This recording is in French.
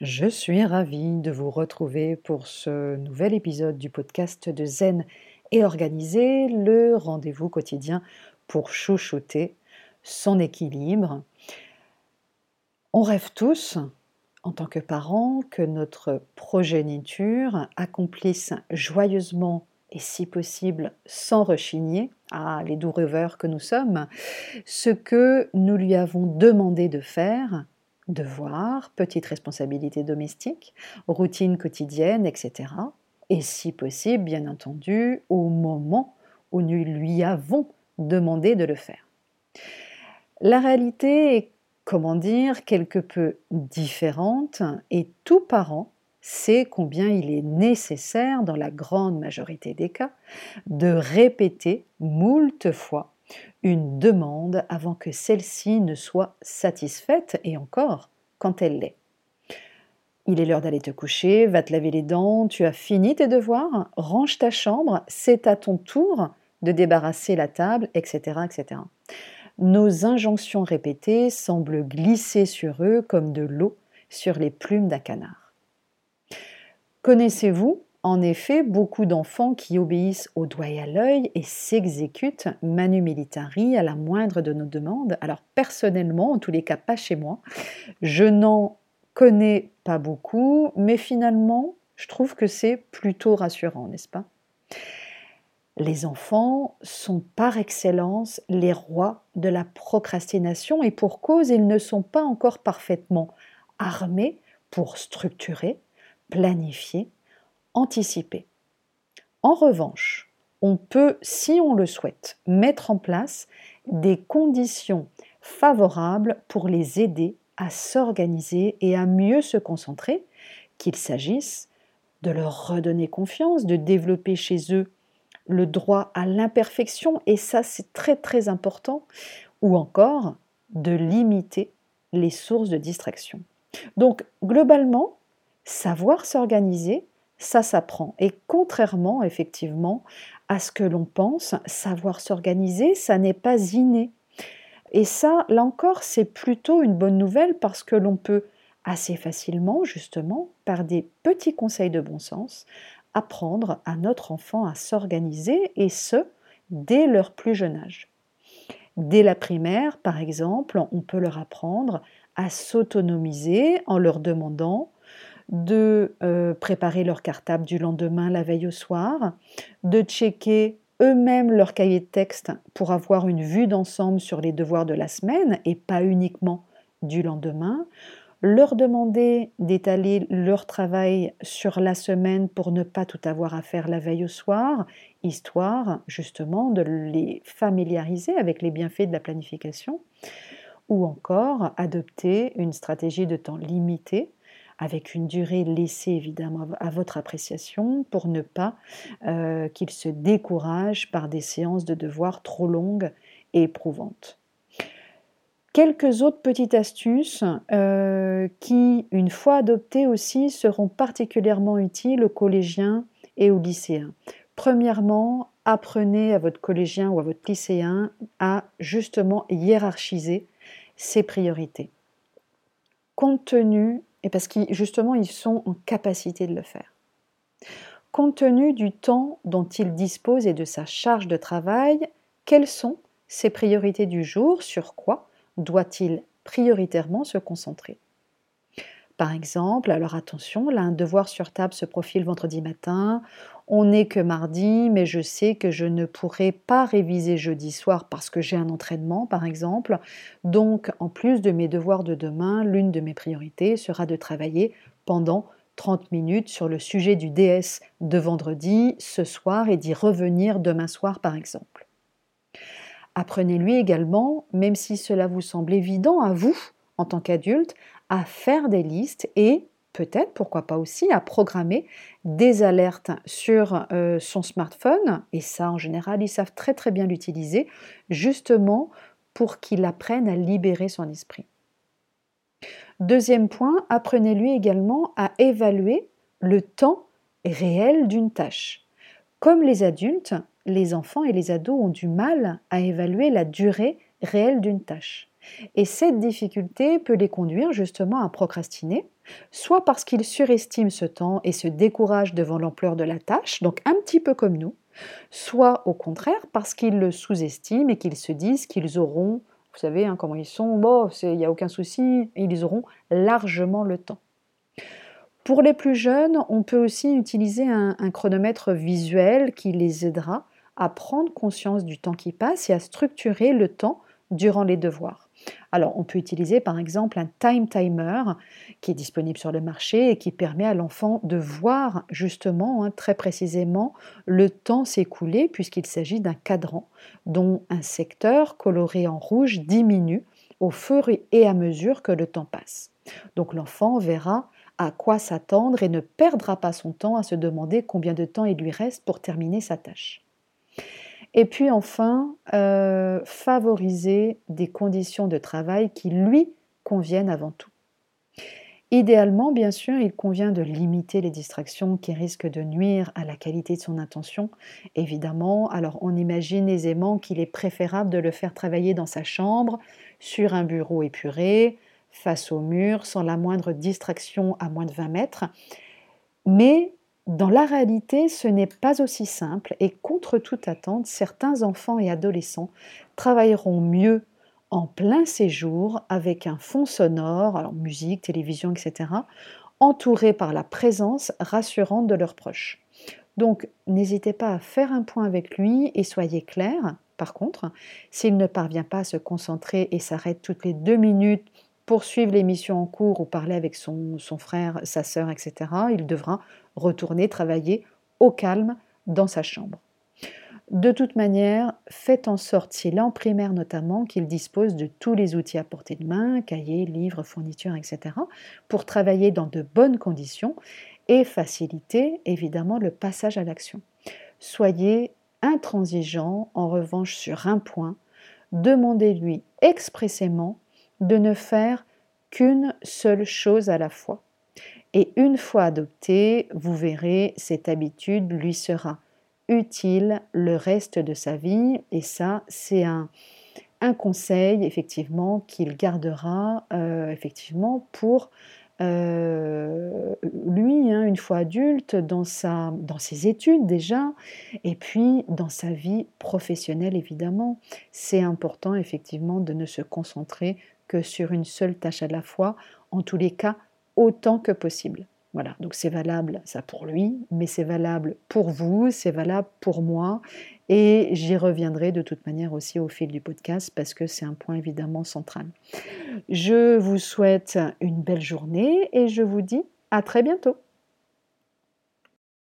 Je suis ravie de vous retrouver pour ce nouvel épisode du podcast de Zen et Organisé, le rendez-vous quotidien pour chouchouter son équilibre. On rêve tous, en tant que parents, que notre progéniture accomplisse joyeusement et si possible sans rechigner, à les doux rêveurs que nous sommes, ce que nous lui avons demandé de faire devoirs, petites responsabilités domestiques, routine quotidienne, etc. Et si possible, bien entendu, au moment où nous lui avons demandé de le faire. La réalité est, comment dire, quelque peu différente et tout parent sait combien il est nécessaire, dans la grande majorité des cas, de répéter moult fois une demande avant que celle-ci ne soit satisfaite, et encore quand elle l'est. Il est l'heure d'aller te coucher, va te laver les dents, tu as fini tes devoirs, range ta chambre, c'est à ton tour de débarrasser la table, etc., etc. Nos injonctions répétées semblent glisser sur eux comme de l'eau sur les plumes d'un canard. Connaissez-vous en effet beaucoup d'enfants qui obéissent au doigt et à l'œil et s'exécutent manu militari à la moindre de nos demandes. Alors personnellement, en tous les cas pas chez moi, je n'en connais pas beaucoup, mais finalement, je trouve que c'est plutôt rassurant, n'est-ce pas? Les enfants sont par excellence les rois de la procrastination et pour cause, ils ne sont pas encore parfaitement armés pour structurer, planifier anticiper. En revanche, on peut, si on le souhaite, mettre en place des conditions favorables pour les aider à s'organiser et à mieux se concentrer, qu'il s'agisse de leur redonner confiance, de développer chez eux le droit à l'imperfection, et ça c'est très très important, ou encore de limiter les sources de distraction. Donc globalement, savoir s'organiser, ça s'apprend. Et contrairement, effectivement, à ce que l'on pense, savoir s'organiser, ça n'est pas inné. Et ça, là encore, c'est plutôt une bonne nouvelle parce que l'on peut assez facilement, justement, par des petits conseils de bon sens, apprendre à notre enfant à s'organiser et ce, dès leur plus jeune âge. Dès la primaire, par exemple, on peut leur apprendre à s'autonomiser en leur demandant de euh, préparer leur cartable du lendemain la veille au soir, de checker eux-mêmes leur cahier de texte pour avoir une vue d'ensemble sur les devoirs de la semaine et pas uniquement du lendemain, leur demander d'étaler leur travail sur la semaine pour ne pas tout avoir à faire la veille au soir, histoire justement de les familiariser avec les bienfaits de la planification, ou encore adopter une stratégie de temps limité avec une durée laissée évidemment à votre appréciation pour ne pas euh, qu'il se décourage par des séances de devoirs trop longues et éprouvantes. Quelques autres petites astuces euh, qui, une fois adoptées aussi, seront particulièrement utiles aux collégiens et aux lycéens. Premièrement, apprenez à votre collégien ou à votre lycéen à justement hiérarchiser ses priorités. Compte tenu et parce qu'ils justement ils sont en capacité de le faire. Compte tenu du temps dont il dispose et de sa charge de travail, quelles sont ses priorités du jour? Sur quoi doit-il prioritairement se concentrer? Par exemple, alors attention, là un devoir sur table se profile vendredi matin, on n'est que mardi, mais je sais que je ne pourrai pas réviser jeudi soir parce que j'ai un entraînement, par exemple. Donc, en plus de mes devoirs de demain, l'une de mes priorités sera de travailler pendant 30 minutes sur le sujet du DS de vendredi, ce soir, et d'y revenir demain soir, par exemple. Apprenez-lui également, même si cela vous semble évident à vous, en tant qu'adulte, à faire des listes et peut-être, pourquoi pas aussi, à programmer des alertes sur euh, son smartphone. Et ça, en général, ils savent très très bien l'utiliser, justement pour qu'il apprenne à libérer son esprit. Deuxième point, apprenez-lui également à évaluer le temps réel d'une tâche. Comme les adultes, les enfants et les ados ont du mal à évaluer la durée réelle d'une tâche. Et cette difficulté peut les conduire justement à procrastiner, soit parce qu'ils surestiment ce temps et se découragent devant l'ampleur de la tâche, donc un petit peu comme nous, soit au contraire parce qu'ils le sous-estiment et qu'ils se disent qu'ils auront, vous savez hein, comment ils sont, bon, il n'y a aucun souci, ils auront largement le temps. Pour les plus jeunes, on peut aussi utiliser un, un chronomètre visuel qui les aidera à prendre conscience du temps qui passe et à structurer le temps durant les devoirs. Alors, on peut utiliser par exemple un time timer qui est disponible sur le marché et qui permet à l'enfant de voir justement hein, très précisément le temps s'écouler puisqu'il s'agit d'un cadran dont un secteur coloré en rouge diminue au fur et à mesure que le temps passe. Donc l'enfant verra à quoi s'attendre et ne perdra pas son temps à se demander combien de temps il lui reste pour terminer sa tâche. Et puis enfin, euh, favoriser des conditions de travail qui lui conviennent avant tout. Idéalement, bien sûr, il convient de limiter les distractions qui risquent de nuire à la qualité de son intention. Évidemment, alors on imagine aisément qu'il est préférable de le faire travailler dans sa chambre, sur un bureau épuré, face au mur, sans la moindre distraction à moins de 20 mètres. Mais dans la réalité, ce n'est pas aussi simple et contre toute attente, certains enfants et adolescents travailleront mieux en plein séjour avec un fond sonore, alors musique, télévision, etc., entouré par la présence rassurante de leurs proches. Donc n'hésitez pas à faire un point avec lui et soyez clair. Par contre, s'il ne parvient pas à se concentrer et s'arrête toutes les deux minutes poursuivre l'émission en cours ou parler avec son, frère, sa sœur, etc., il devra retourner travailler au calme dans sa chambre. De toute manière, faites en sorte, s'il est en primaire notamment, qu'il dispose de tous les outils à portée de main, cahiers, livres, fournitures, etc., pour travailler dans de bonnes conditions et faciliter évidemment le passage à l'action. Soyez intransigeant en revanche sur un point, demandez-lui expressément de ne faire qu'une seule chose à la fois. Et une fois adoptée, vous verrez, cette habitude lui sera utile le reste de sa vie. Et ça, c'est un, conseil, effectivement, qu'il gardera, euh, effectivement, pour euh, lui, hein, une fois adulte, dans, dans ses études déjà, et puis dans sa vie professionnelle, évidemment. C'est important, effectivement, de ne se concentrer que sur une seule tâche à la fois, en tous les cas autant que possible. Voilà, donc c'est valable ça pour lui, mais c'est valable pour vous, c'est valable pour moi, et j'y reviendrai de toute manière aussi au fil du podcast parce que c'est un point évidemment central. Je vous souhaite une belle journée et je vous dis à très bientôt.